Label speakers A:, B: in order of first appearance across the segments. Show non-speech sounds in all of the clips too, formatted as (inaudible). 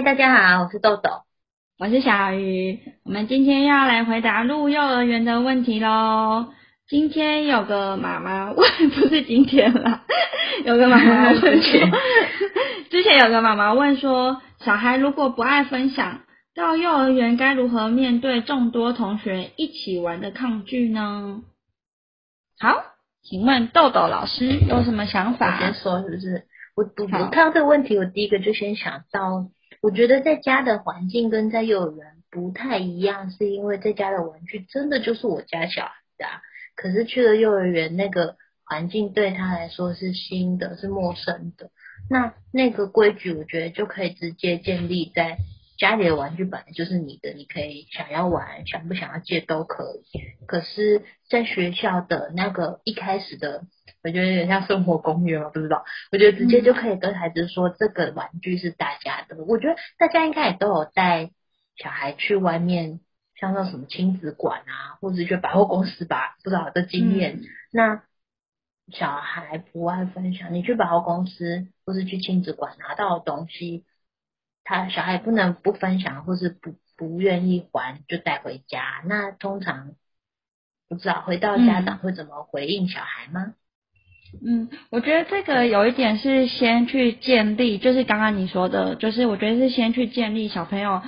A: 嗨，大家好，我是豆豆，
B: 我是小鱼。我们今天要来回答入幼儿园的问题喽。今天有个妈妈问，不是今天啦，(laughs) 有个妈妈问说，(laughs) 之前有个妈妈问说，小孩如果不爱分享，到幼儿园该如何面对众多同学一起玩的抗拒呢？好，请问豆豆老师有什么想法？
A: 我先说是不是？我我我看到这个问题，我第一个就先想到。我觉得在家的环境跟在幼儿园不太一样，是因为在家的玩具真的就是我家小孩的啊，可是去了幼儿园，那个环境对他来说是新的，是陌生的。那那个规矩，我觉得就可以直接建立在。家里的玩具本来就是你的，你可以想要玩，想不想要借都可以。可是，在学校的那个一开始的，我觉得有点像生活公约嘛，不知道。我觉得直接就可以跟孩子说，这个玩具是大家的。我觉得大家应该也都有带小孩去外面，像那什么亲子馆啊，或者去百货公司吧，不知道的经验。嗯、那小孩不爱分享，你去百货公司或是去亲子馆拿到的东西。他小孩不能不分享，或是不不愿意还就带回家。那通常不知道回到家长会怎么回应小孩吗？
B: 嗯，我觉得这个有一点是先去建立，就是刚刚你说的，就是我觉得是先去建立小朋友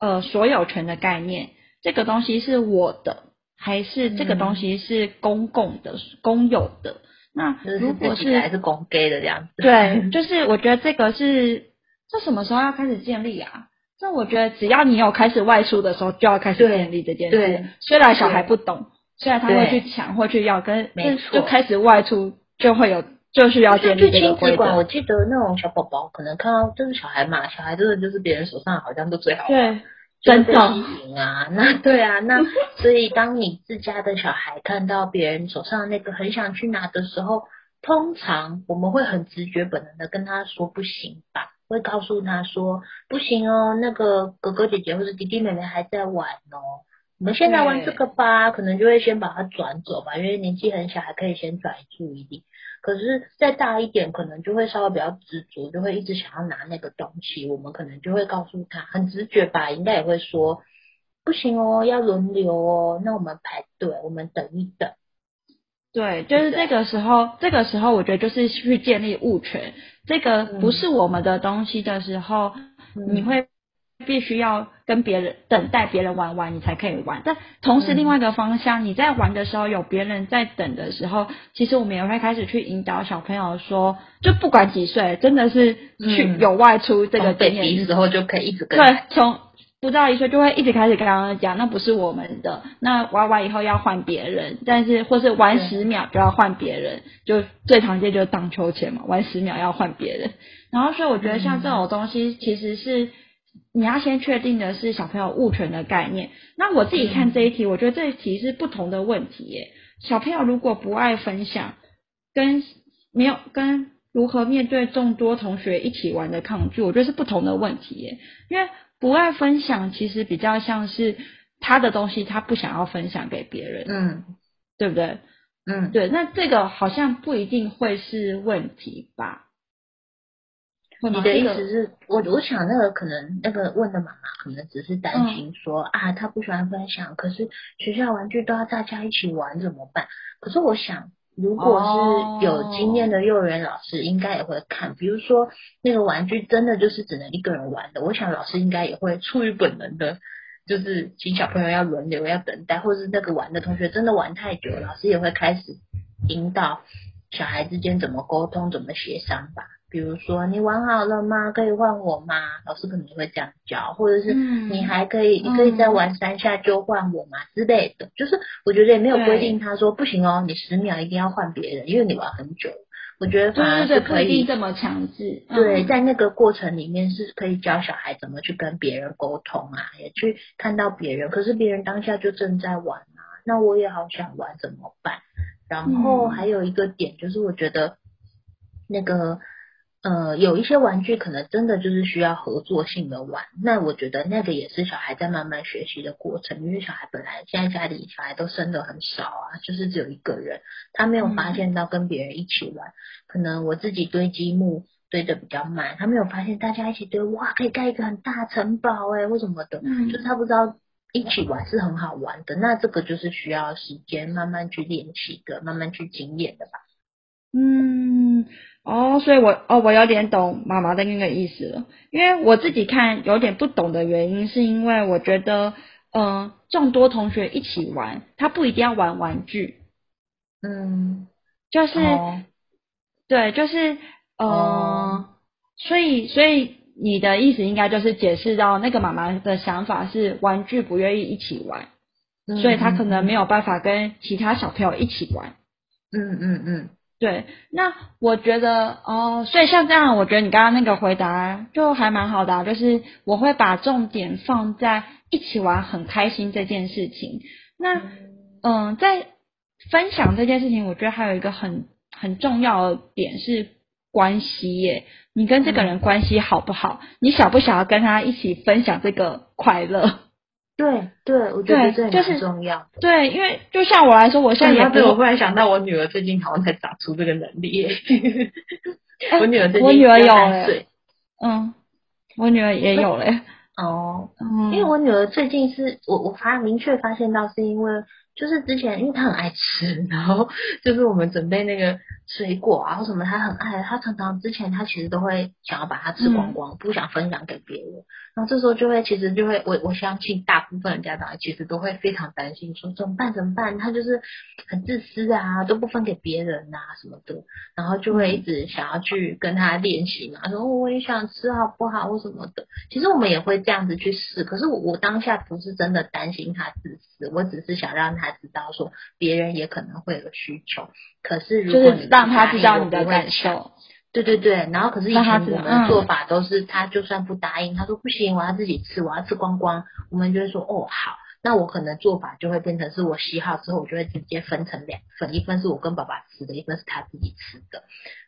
B: 呃所有权的概念。这个东西是我的，还是这个东西是公共的、嗯、公有的？那如果是
A: 还是公给的这样子？
B: 对，就是我觉得这个是。这什么时候要开始建立啊？这我觉得只要你有开始外出的时候，就要开始建立这件事。对，虽然小孩不懂，虽然他会去抢或去要，跟没错，就开始外出就会有，就是要建立这个规则。去亲子馆，
A: 我记得那种小宝宝可能看到就是小孩嘛，小孩真的就是别人手上好像都最好
B: 对，真的
A: 啊，那对啊，那 (laughs) 所以当你自家的小孩看到别人手上那个很想去拿的时候，通常我们会很直觉本能的跟他说不行吧。会告诉他说不行哦，那个哥哥姐姐或者弟弟妹妹还在玩哦，我们现在玩这个吧，可能就会先把他转走吧，因为年纪很小，还可以先转移注意力。可是再大一点，可能就会稍微比较执着，就会一直想要拿那个东西。我们可能就会告诉他，很直觉吧，应该也会说不行哦，要轮流哦，那我们排队，我们等一等。
B: 对，就是这个时候，这个时候我觉得就是去建立物权。这个不是我们的东西的时候，嗯、你会必须要跟别人等待别人玩完，你才可以玩。但同时另外一个方向，嗯、你在玩的时候有别人在等的时候，其实我们也会开始去引导小朋友说，就不管几岁，真的是去有外出这个经验的时候就可以一直跟对从。不到一岁就会一直开始跟他讲，那不是我们的，那玩完以后要换别人，但是或是玩十秒就要换别人，就最常见就是荡秋千嘛，玩十秒要换别人。然后所以我觉得像这种东西，其实是你要先确定的是小朋友物权的概念。那我自己看这一题，我觉得这一题是不同的问题耶。小朋友如果不爱分享，跟没有跟如何面对众多同学一起玩的抗拒，我觉得是不同的问题耶，因为。不爱分享，其实比较像是他的东西，他不想要分享给别人，嗯，对不对？嗯，对。那这个好像不一定会是问题吧？
A: 你的意思是，我我想那个可能那个问的妈妈可能只是担心说、嗯、啊，他不喜欢分享，可是学校玩具都要大家一起玩怎么办？可是我想。如果是有经验的幼儿园老师，应该也会看。比如说那个玩具真的就是只能一个人玩的，我想老师应该也会出于本能的，就是请小朋友要轮流要等待，或者是那个玩的同学真的玩太久，老师也会开始引导小孩之间怎么沟通、怎么协商吧。比如说，你玩好了吗？可以换我吗？老师可能会这样教，或者是你还可以，嗯、你可以再玩三下就换我吗？之类的。就是我觉得也没有规定他说不行哦，你十秒一定要换别人，因为你玩很久。我觉得反而是可以
B: 这么强制。
A: 对，在那个过程里面是可以教小孩怎么去跟别人沟通啊，也去看到别人，可是别人当下就正在玩啊，那我也好想玩怎么办？然后还有一个点就是，我觉得那个。呃，有一些玩具可能真的就是需要合作性的玩，那我觉得那个也是小孩在慢慢学习的过程，因为小孩本来现在家里小孩都生的很少啊，就是只有一个人，他没有发现到跟别人一起玩，嗯、可能我自己堆积木堆的比较慢，他没有发现大家一起堆，哇，可以盖一个很大城堡哎，或什么的，嗯，就是他不知道一起玩是很好玩的。那这个就是需要时间慢慢去练习的，慢慢去经验的吧。
B: 嗯，哦，所以我哦，我有点懂妈妈的那个意思了，因为我自己看有点不懂的原因，是因为我觉得，嗯、呃，众多同学一起玩，他不一定要玩玩具，
A: 嗯，
B: 就是，哦、对，就是，呃，哦、所以，所以你的意思应该就是解释到那个妈妈的想法是玩具不愿意一起玩，嗯、所以他可能没有办法跟其他小朋友一起玩，
A: 嗯嗯嗯。嗯
B: 对，那我觉得哦，所以像这样，我觉得你刚刚那个回答就还蛮好的啊，就是我会把重点放在一起玩很开心这件事情。那嗯、呃，在分享这件事情，我觉得还有一个很很重要的点是关系耶，你跟这个人关系好不好？你想不想要跟他一起分享这个快乐？
A: 对对，我觉得这很重要。
B: 对，因为就像我来说，我现在也
A: 对我忽然想到，我女儿最近好像才长出这个能力。(laughs) 我女儿最近
B: 我女儿有岁，嗯，我女儿也有嘞。
A: 哦，嗯，因为我女儿最近是我我发明确发现到是因为。就是之前，因为他很爱吃，然后 (laughs) 就是我们准备那个水果啊或什么，他很爱，他常常之前他其实都会想要把它吃光光，嗯、不想分享给别人。然后这时候就会，其实就会，我我相信大部分的家长其实都会非常担心，说怎么办怎么办？他就是很自私啊，都不分给别人啊什么的，然后就会一直想要去跟他练习嘛，说我也想吃好不好或什么的。其实我们也会这样子去试，可是我我当下不是真的担心他自私，我只是想让他。他知道说别人也可能会有需求，可是如果你
B: 让他知道你的感受，
A: 对对对，然后可是以前我们的做法都是，他就算不答应，他说不行，我要自己吃，我要吃光光，我们就会说哦好，那我可能做法就会变成是我洗好之后，我就会直接分成两份，一份是我跟爸爸吃的，一份是他自己吃的，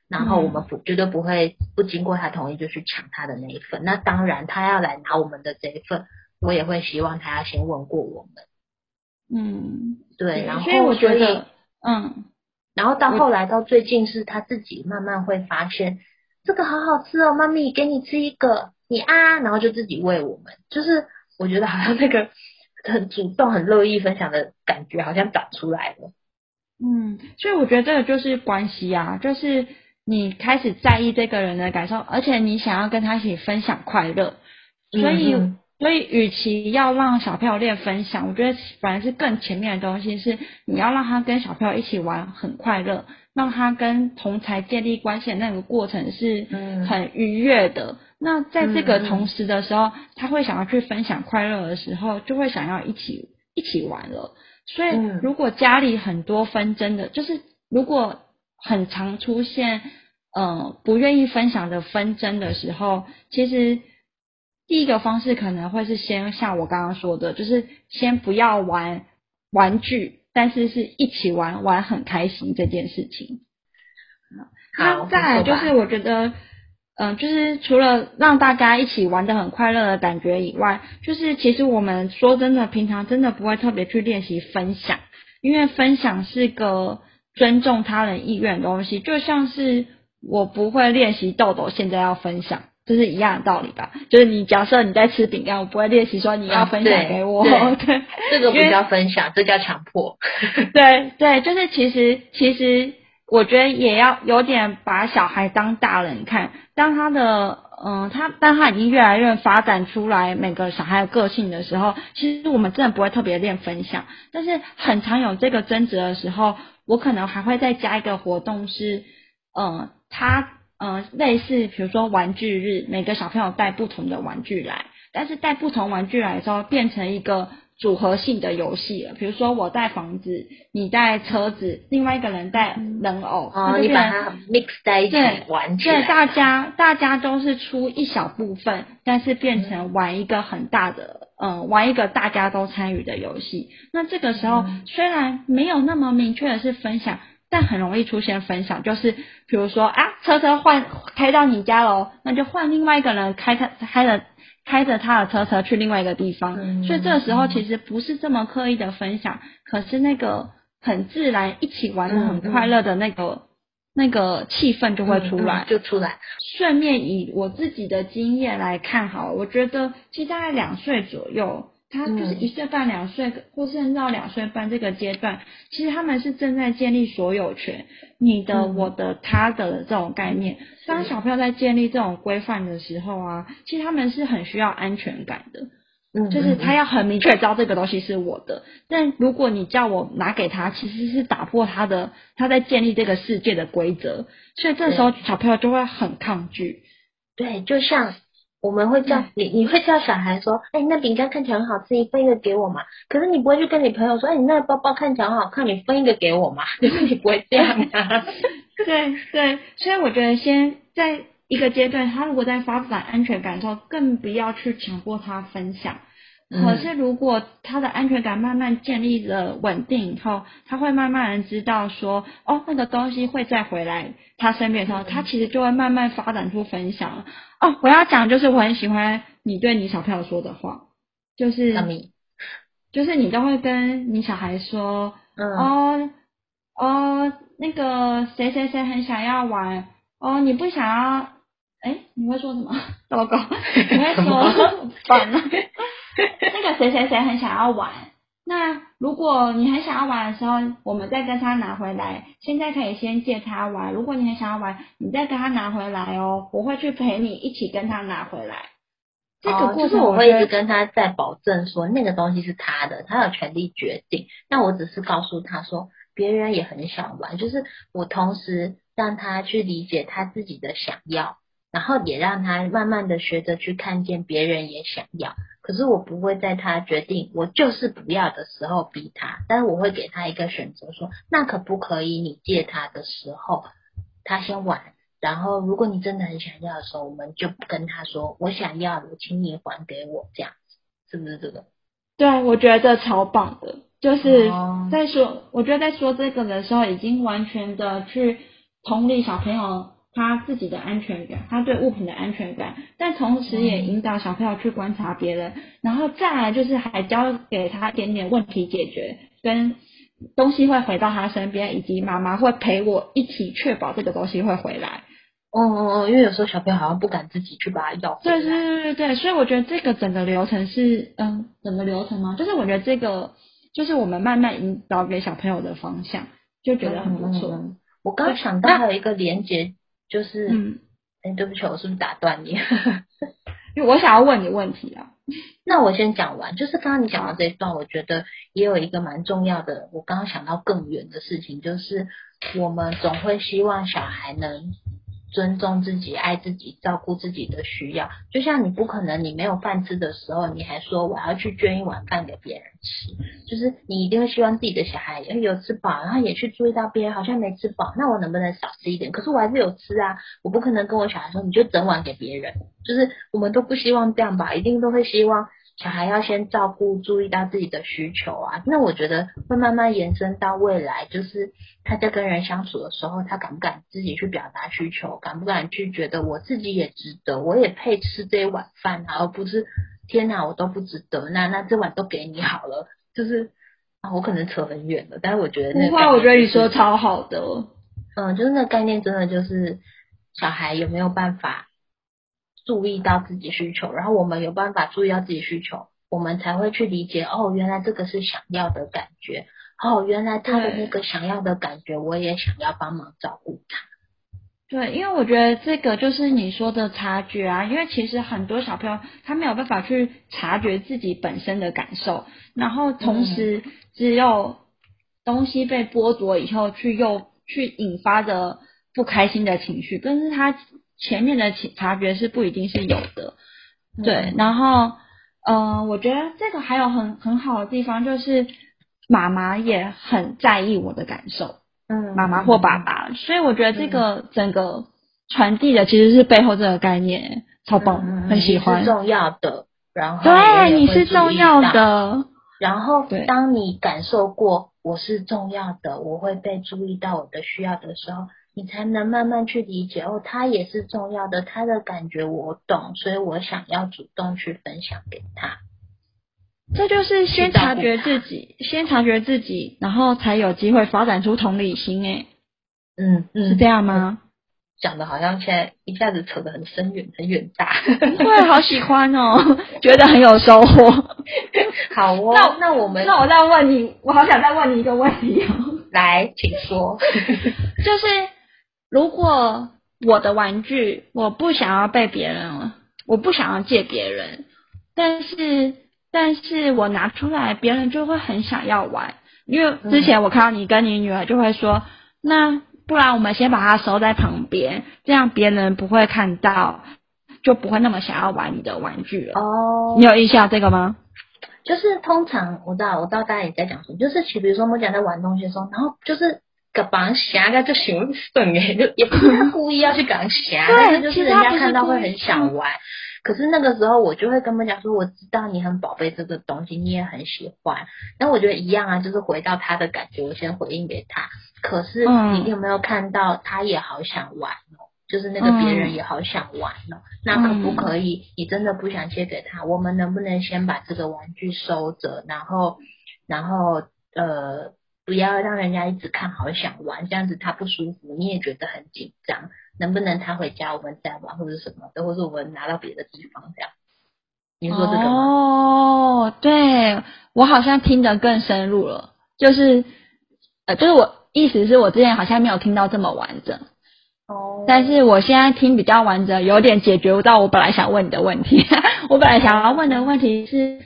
A: 然后我们不绝对不会不经过他同意就去抢他的那一份，那当然他要来拿我们的这一份，我也会希望他要先问过我们。
B: 嗯，
A: 对，然后
B: 所以我觉得，嗯，
A: 然后到后来到最近是他自己慢慢会发现，这个好好吃哦，妈咪给你吃一个，你啊，然后就自己喂我们，就是我觉得好像那个很主动、很乐意分享的感觉好像长出来了。
B: 嗯，所以我觉得这个就是关系啊，就是你开始在意这个人的感受，而且你想要跟他一起分享快乐，所以。嗯所以，与其要让小朋友练分享，我觉得反而是更前面的东西是，你要让他跟小朋友一起玩很快乐，让他跟同才建立关系的那个过程是很愉悦的。嗯、那在这个同时的时候，他会想要去分享快乐的时候，就会想要一起一起玩了。所以，如果家里很多纷争的，就是如果很常出现呃不愿意分享的纷争的时候，其实。第一个方式可能会是先像我刚刚说的，就是先不要玩玩具，但是是一起玩，玩很开心这件事情。
A: 好，
B: 那再来就是我觉得，嗯、呃，就是除了让大家一起玩的很快乐的感觉以外，就是其实我们说真的，平常真的不会特别去练习分享，因为分享是个尊重他人意愿的东西，就像是我不会练习豆豆现在要分享。这是一样的道理吧？就是你假设你在吃饼干，我不会练习说你要分享给我。
A: 啊、对，(laughs) 对这个不叫分享，为这叫强迫。(laughs)
B: 对对，就是其实其实我觉得也要有点把小孩当大人看。当他的嗯，他当他已经越来越发展出来每个小孩的个性的时候，其实我们真的不会特别练分享。但是很常有这个争执的时候，我可能还会再加一个活动是，嗯，他。嗯、呃，类似比如说玩具日，每个小朋友带不同的玩具来，但是带不同玩具来的时候，变成一个组合性的游戏了。比如说我带房子，你带车子，另外一个人带人偶，
A: 你把它 mix 在一起玩起来。
B: 对，大家大家都是出一小部分，但是变成玩一个很大的，嗯、呃，玩一个大家都参与的游戏。那这个时候、嗯、虽然没有那么明确的是分享。但很容易出现分享，就是比如说啊，车车换开到你家喽，那就换另外一个人开他开着开着他的车车去另外一个地方。嗯、所以这个时候其实不是这么刻意的分享，可是那个很自然一起玩的很快乐的那个那个气氛就会出
A: 来，就出来。
B: 顺便以我自己的经验来看，好，我觉得其实大概两岁左右。他就是一岁半、两岁，或甚至到两岁半这个阶段，其实他们是正在建立所有权，你的、我的、他的这种概念。当小朋友在建立这种规范的时候啊，其实他们是很需要安全感的，嗯，就是他要很明确知道这个东西是我的。但如果你叫我拿给他，其实是打破他的他在建立这个世界的规则，所以这时候小朋友就会很抗拒。
A: 对，就像。我们会叫你，你会叫小孩说，哎，那饼干看起来很好吃，你分一个给我嘛。可是你不会去跟你朋友说，哎，你那个包包看起来很好看，你分一个给我嘛。就是你不会这样啊。(laughs)
B: 对对，所以我觉得先在一个阶段，他如果在发展安全感之后，更不要去强迫他分享。可是，如果他的安全感慢慢建立了稳定以后，他会慢慢的知道说，哦，那个东西会再回来他身边的时候，他其实就会慢慢发展出分享。哦，我要讲就是我很喜欢你对你小朋友说的话，就是，就是你都会跟你小孩说，嗯，哦，哦，那个谁谁谁很想要玩，哦，你不想要，哎，你会说什么？(laughs) 糟糕，你会说，烦了。(laughs) 那个谁谁谁很想要玩，那如果你很想要玩的时候，我们再跟他拿回来。现在可以先借他玩，如果你很想要玩，你再跟他拿回来哦。我会去陪你一起跟他拿回来。
A: 这个故事、哦、就是我会一直跟他在保证说，那个东西是他的，他有权利决定。那我只是告诉他说，别人也很想玩，就是我同时让他去理解他自己的想要，然后也让他慢慢的学着去看见别人也想要。可是我不会在他决定我就是不要的时候逼他，但是我会给他一个选择，说那可不可以你借他的时候他先玩，然后如果你真的很想要的时候，我们就跟他说我想要的，请你还给我，这样子是不是这个？
B: 对，我觉得超棒的，就是在说，我觉得在说这个的时候，已经完全的去同理小朋友。他自己的安全感，他对物品的安全感，但同时也引导小朋友去观察别人，嗯、然后再来就是还教给他一点点问题解决，跟东西会回到他身边，以及妈妈会陪我一起确保这个东西会回来。
A: 哦哦哦，因为有时候小朋友好像不敢自己去把它要回来。对
B: 对对对对，所以我觉得这个整个流程是嗯，整个流程吗？就是我觉得这个就是我们慢慢引导给小朋友的方向，就觉得很不错。
A: 嗯、我刚刚想到还有一个连接。就是，嗯，哎，对不起，我是不是打断你？(laughs)
B: 因为我想要问你问题啊。(laughs)
A: 那我先讲完，就是刚刚你讲到这一段，我觉得也有一个蛮重要的。我刚刚想到更远的事情，就是我们总会希望小孩能。尊重自己，爱自己，照顾自己的需要。就像你不可能，你没有饭吃的时候，你还说我要去捐一碗饭给别人吃。就是你一定会希望自己的小孩有吃饱，然后也去注意到别人好像没吃饱，那我能不能少吃一点？可是我还是有吃啊，我不可能跟我小孩说你就整碗给别人。就是我们都不希望这样吧，一定都会希望。小孩要先照顾、注意到自己的需求啊，那我觉得会慢慢延伸到未来，就是他在跟人相处的时候，他敢不敢自己去表达需求，敢不敢去觉得我自己也值得，我也配吃这一碗饭啊，而不是天哪，我都不值得，那那这碗都给你好了，就是啊，我可能扯很远了，但是我觉得那个，
B: 我觉得你说超好的，
A: 嗯，就是那个概念真的就是小孩有没有办法。注意到自己需求，然后我们有办法注意到自己需求，我们才会去理解哦，原来这个是想要的感觉，哦，原来他的那个想要的感觉，我也想要帮忙照顾他。
B: 对，因为我觉得这个就是你说的察觉啊，因为其实很多小朋友他没有办法去察觉自己本身的感受，然后同时只有东西被剥夺以后，去又去引发的不开心的情绪，但是他。前面的察觉是不一定是有的，对，嗯、然后，嗯、呃，我觉得这个还有很很好的地方就是妈妈也很在意我的感受，嗯，妈妈或爸爸，嗯、所以我觉得这个整个传递的其实是背后这个概念，超棒，嗯、很喜欢，
A: 是重要的，然后
B: 对，你是重要的，
A: 然后当你感受过我是重要的，我会被注意到我的需要的时候。你才能慢慢去理解哦，他也是重要的，他的感觉我懂，所以我想要主动去分享给他。
B: 这就是先察觉自己，先察觉自己，然后才有机会发展出同理心哎。
A: 嗯嗯，
B: 是这样吗？
A: 讲的好像现在一下子扯得很深远很远大，
B: 对，好喜欢哦，(laughs) 觉得很有收获。(laughs)
A: 好哦，
B: 那
A: 那我们
B: 那我再问你，我好想再问你一个问题哦。
A: 来，请说。(laughs)
B: 就是如果我的玩具我不想要被别人，我不想要借别人，但是但是我拿出来，别人就会很想要玩，因为之前我看到你跟你女儿就会说，那不然我们先把它收在旁边，这样别人不会看到，就不会那么想要玩你的玩具了。
A: 哦，
B: 你有印象这个吗？
A: 就是通常我知道，我知道大家也在讲什么，就是其比如说我们讲在玩东西的时候，然后就是个绑虾个就喜欢顺诶，(laughs) 就也不是他故意要去绑虾，(laughs) 但是就是人家看到会很想玩。可是那个时候我就会跟他们讲说，我知道你很宝贝这个东西，你也很喜欢。那我觉得一样啊，就是回到他的感觉，我先回应给他。可是你有没有看到他也好想玩哦？就是那个别人也好想玩哦。那可不可以？你真的不想借给他？我们能不能先把这个玩具收着，然后，然后呃，不要让人家一直看好想玩，这样子他不舒服，你也觉得很紧张。能不能他回家我们再玩，或者什么的，或者我们拿到别的地方这样？你说这个吗？
B: 哦，对，我好像听得更深入了，就是呃，就是我意思是我之前好像没有听到这么完整。哦。但是我现在听比较完整，有点解决不到我本来想问你的问题。(laughs) 我本来想要问的问题是，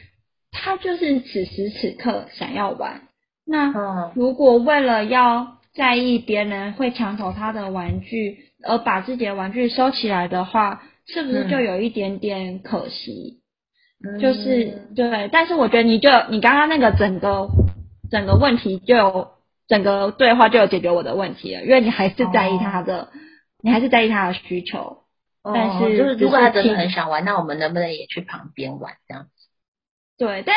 B: 他就是此时此刻想要玩，那如果为了要在意别人会抢走他的玩具，而把自己的玩具收起来的话，是不是就有一点点可惜？嗯、就是对，但是我觉得你就你刚刚那个整个整个问题就有整个对话就有解决我的问题了，因为你还是在意他的，哦、你还是在意他的需求。哦、但是
A: 就是如果他真的很想玩，那我们能不能也去旁边玩这样子？
B: 对，但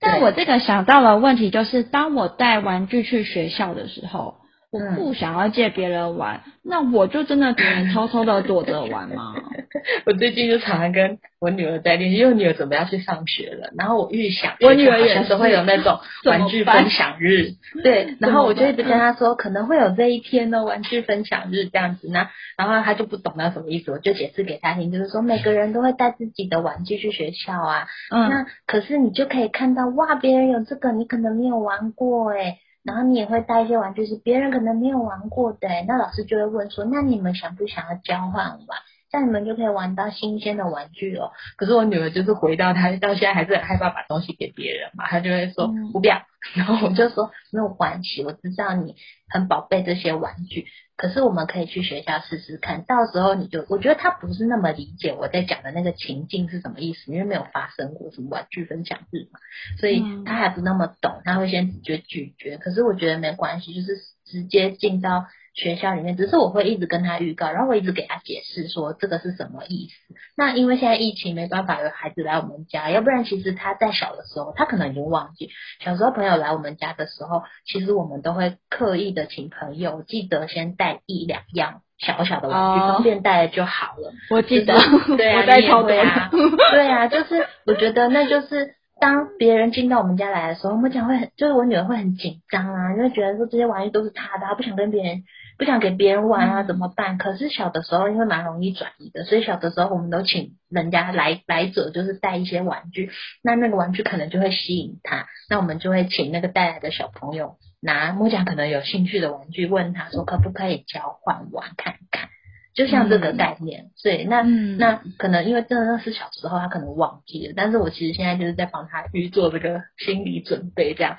B: 但我这个想到了问题就是，当我带玩具去学校的时候。我不想要借别人玩，嗯、那我就真的只能偷偷的躲着玩吗？(laughs)
A: 我最近就常常跟我女儿在练习，因为我女儿准备要去上学了，然后我预想
B: 我女儿也
A: 是会有那种 (laughs) 玩具分享日，(laughs) 对，然后我就一直跟她说可能会有这一天的玩具分享日这样子呢，然后她就不懂那什么意思，我就解释给她听，就是说每个人都会带自己的玩具去学校啊，嗯，那可是你就可以看到哇，别人有这个，你可能没有玩过诶。然后你也会带一些玩具是别人可能没有玩过的，那老师就会问说，那你们想不想要交换玩？这样你们就可以玩到新鲜的玩具哦。可是我女儿就是回到她到现在还是很害怕把东西给别人嘛，她就会说不要。(laughs) 然后我就说没有关系，我知道你很宝贝这些玩具。可是我们可以去学校试试看，到时候你就，我觉得她不是那么理解我在讲的那个情境是什么意思，因为没有发生过什么玩具分享日嘛，所以她还不那么懂，她会先直接拒绝。可是我觉得没关系，就是直接进到。学校里面，只是我会一直跟他预告，然后我一直给他解释说这个是什么意思。那因为现在疫情没办法有孩子来我们家，要不然其实他在小的时候，他可能已经忘记小时候朋友来我们家的时候，其实我们都会刻意的请朋友记得先带一两样小小的玩具，方便带就好了。
B: 我记得，(laughs)
A: 对啊，你也会啊，(laughs) 对啊，就是我觉得那就是当别人进到我们家来的时候，我们讲会很，就是我女儿会很紧张啊，因为觉得说这些玩具都是她的，她不想跟别人。不想给别人玩啊，怎么办？可是小的时候因为蛮容易转移的，所以小的时候我们都请人家来来者，就是带一些玩具，那那个玩具可能就会吸引他，那我们就会请那个带来的小朋友拿木匠可能有兴趣的玩具，问他说可不可以交换玩看看，就像这个概念。嗯、所以那、嗯、那可能因为真的是小时候他可能忘记了，但是我其实现在就是在帮他去做这个心理准备，这样。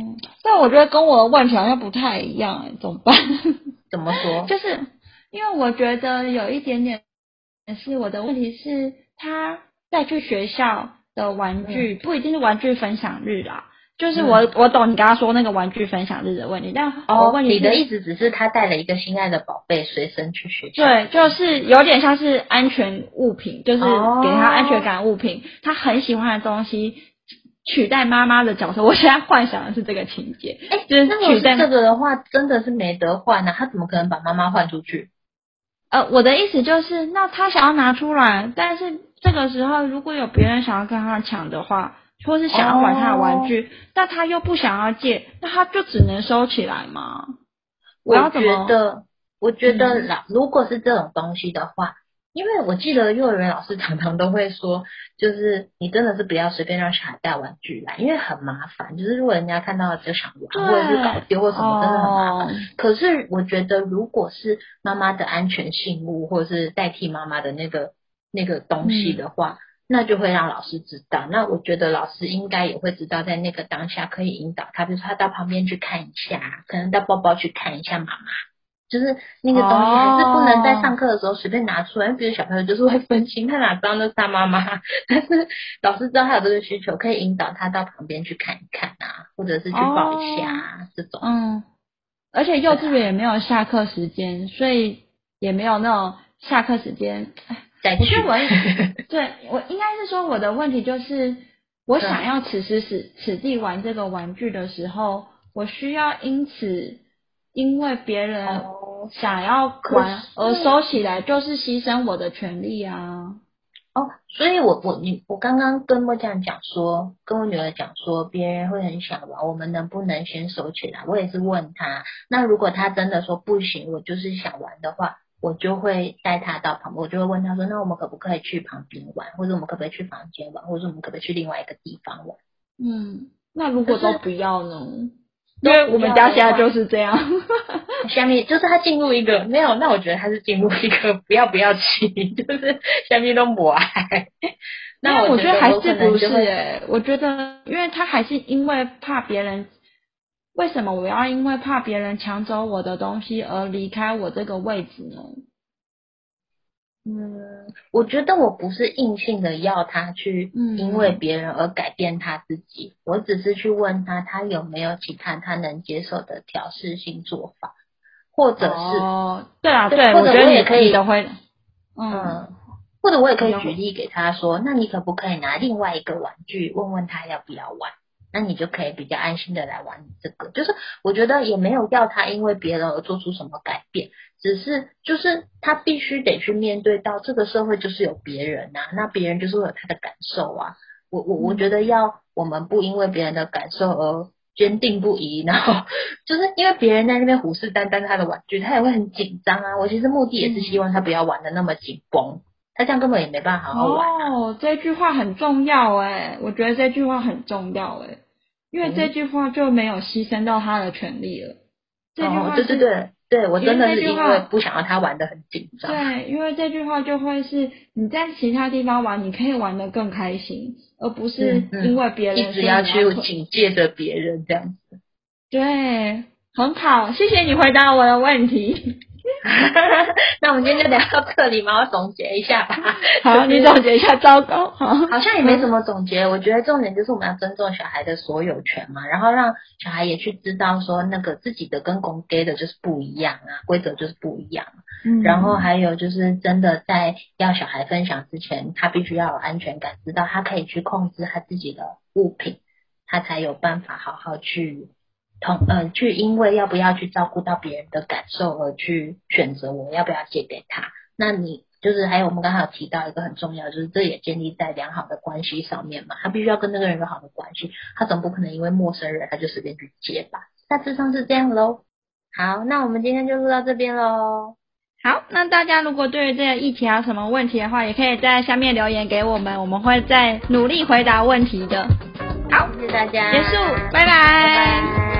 B: 嗯，但我觉得跟我的问题好像不太一样，哎，怎么办？(laughs)
A: 怎么说？
B: 就是因为我觉得有一点点是我的问题是，他带去学校的玩具不一定是玩具分享日啦。就是我我懂你刚刚说那个玩具分享日的问题，但我问你，
A: 你的意思只是他带了一个心爱的宝贝随身去学校？
B: 对，就是有点像是安全物品，就是给他安全感物品，他很喜欢的东西。取代妈妈的角色，我现在幻想的是这个情节。哎、欸，就是取代
A: 这个的话，真的是没得换呢、啊。他怎么可能把妈妈换出去？
B: 呃，我的意思就是，那他想要拿出来，但是这个时候如果有别人想要跟他抢的话，或是想要玩他的玩具，哦、但他又不想要借，那他就只能收起来嘛？
A: 我觉得，我觉得啦如果是这种东西的话。因为我记得幼儿园老师常常都会说，就是你真的是不要随便让小孩带玩具来，因为很麻烦。就是如果人家看到了就想玩，或者是搞丢或什么，真的很麻烦。哦。可是我觉得，如果是妈妈的安全信物，或者是代替妈妈的那个那个东西的话，嗯，那就会让老师知道。那我觉得老师应该也会知道，在那个当下可以引导他，比如说他到旁边去看一下，可能到包包去看一下妈妈。就是那个东西还是不能在上课的时候随便拿出来，因为比如小朋友就是会分心，他哪知道那是他妈妈？但是老师知道他有这个需求，可以引导他到旁边去看一看啊，或者是去抱一下啊，哦，这种。嗯，
B: 而且幼稚园也没有下课时间，所以也没有那种下课时间
A: 再去。
B: 我 (laughs) 对我应该是说我的问题就是，我想要此时此此地玩这个玩具的时候，我需要因此。因为别人想要玩而收起来，就是牺牲我的权利啊！
A: 哦，所以我我你我刚刚跟我这样讲说，跟我女儿讲说，别人会很想玩，我们能不能先收起来？我也是问他，那如果他真的说不行，我就是想玩的话，我就会带他到旁边，我就会问他说，那我们可不可以去旁边玩，或者我们可不可以去房间玩，或者我们可不可以去另外一个地方玩？
B: 嗯，那如果都不要呢？因为我们家现在就是这样，(laughs)
A: 下面就是他进入一个没有，那我觉得他是进入一个不要不要气，(laughs) 就是下面都不爱。
B: 那我觉得还是不是诶、欸、我觉得，因为他还是因为怕别人，为什么我要因为怕别人抢走我的东西而离开我这个位置呢？
A: 嗯，我觉得我不是硬性的要他去，因为别人而改变他自己。嗯。我只是去问他，他有没有其他他能接受的调试性做法，或者是，
B: 哦，对啊，对，或者我也可以的会，
A: 嗯，或者我也可以举例给他说，那你可不可以拿另外一个玩具问问他要不要玩？那你就可以比较安心的来玩这个。就是我觉得也没有要他因为别人而做出什么改变。只是就是他必须得去面对到这个社会就是有别人呐、啊，那别人就是会有他的感受啊。我我我觉得要我们不因为别人的感受而坚定不移，然后就是因为别人在那边虎视眈眈他的玩具，他也会很紧张啊。我其实目的也是希望他不要玩的那么紧绷，他这样根本也没办法好好玩、啊。
B: 哦，这句话很重要哎，我觉得这句话很重要哎，因为这句话就没有牺牲到他的权利了。这句话、
A: 哦、对对对。对，我真的是因为不想让他玩的很紧张。
B: 对，因为这句话就会是你在其他地方玩，你可以玩的更开心，而不是因为别人、嗯嗯、
A: 一直要去警戒着别人这样子。
B: 对，很好，谢谢你回答我的问题。(laughs)
A: 那我们今天就聊到这里嘛，我总结一下吧。(laughs)
B: 好，(laughs) 你总结一下。糟糕，好，
A: 好像也没什么总结。我觉得重点就是我们要尊重小孩的所有权嘛，然后让小孩也去知道说那个自己的跟公给的就是不一样啊，规则就是不一样。嗯。然后还有就是真的在要小孩分享之前，他必须要有安全感，知道他可以去控制他自己的物品，他才有办法好好去。同呃，去因为要不要去照顾到别人的感受而去选择我要不要借给他。那你就是还有我们刚才有提到一个很重要，就是这也建立在良好的关系上面嘛。他必须要跟那个人有好的关系，他总不可能因为陌生人他就随便去借吧。大致上是这样喽。好，那我们今天就录到这边喽。
B: 好，那大家如果对于这个议题有什么问题的话，也可以在下面留言给我们，我们会再努力回答问题的。好，
A: 谢谢大家，
B: 结束，拜拜。